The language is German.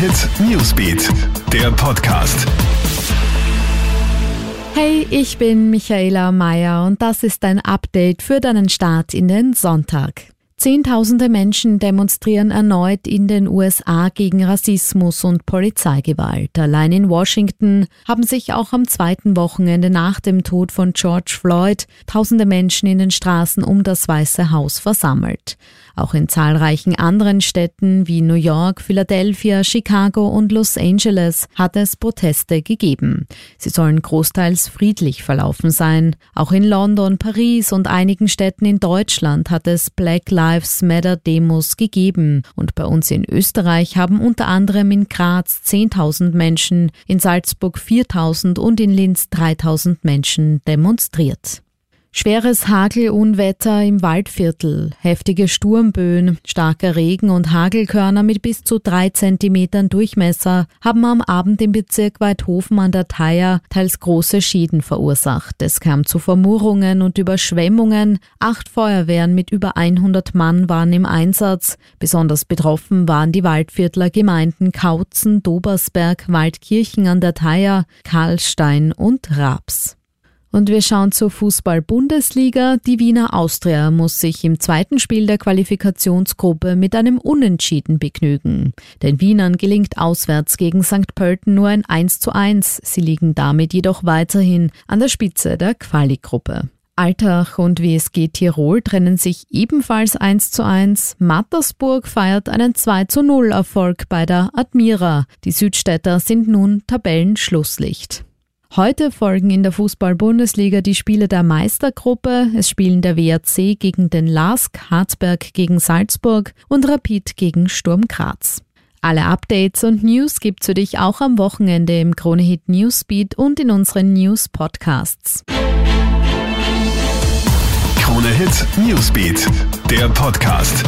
Hit Newsbeat, der Podcast. Hey, ich bin Michaela Mayer und das ist ein Update für deinen Start in den Sonntag. Zehntausende Menschen demonstrieren erneut in den USA gegen Rassismus und Polizeigewalt. Allein in Washington haben sich auch am zweiten Wochenende nach dem Tod von George Floyd tausende Menschen in den Straßen um das Weiße Haus versammelt. Auch in zahlreichen anderen Städten wie New York, Philadelphia, Chicago und Los Angeles hat es Proteste gegeben. Sie sollen großteils friedlich verlaufen sein. Auch in London, Paris und einigen Städten in Deutschland hat es Black Lives Matter Demos gegeben. Und bei uns in Österreich haben unter anderem in Graz 10.000 Menschen, in Salzburg 4.000 und in Linz 3.000 Menschen demonstriert. Schweres Hagelunwetter im Waldviertel, heftige Sturmböen, starker Regen und Hagelkörner mit bis zu drei Zentimetern Durchmesser haben am Abend im Bezirk Weidhofen an der Theier teils große Schäden verursacht. Es kam zu Vermurrungen und Überschwemmungen. Acht Feuerwehren mit über 100 Mann waren im Einsatz. Besonders betroffen waren die Waldviertler Gemeinden Kautzen, Dobersberg, Waldkirchen an der Theier, Karlstein und Raps. Und wir schauen zur Fußball-Bundesliga. Die Wiener Austria muss sich im zweiten Spiel der Qualifikationsgruppe mit einem Unentschieden begnügen. Den Wienern gelingt auswärts gegen St. Pölten nur ein 1 zu 1. Sie liegen damit jedoch weiterhin an der Spitze der Quali-Gruppe. Altach und WSG Tirol trennen sich ebenfalls 1 zu 1. Mattersburg feiert einen 2 zu 0 Erfolg bei der Admira. Die Südstädter sind nun Tabellenschlusslicht. Heute folgen in der Fußball-Bundesliga die Spiele der Meistergruppe. Es spielen der WRC gegen den LASK, Harzberg gegen Salzburg und Rapid gegen Sturm Graz. Alle Updates und News gibt's für dich auch am Wochenende im Kronehit Newsbeat und in unseren News Podcasts. Kronehit Newsbeat, der Podcast.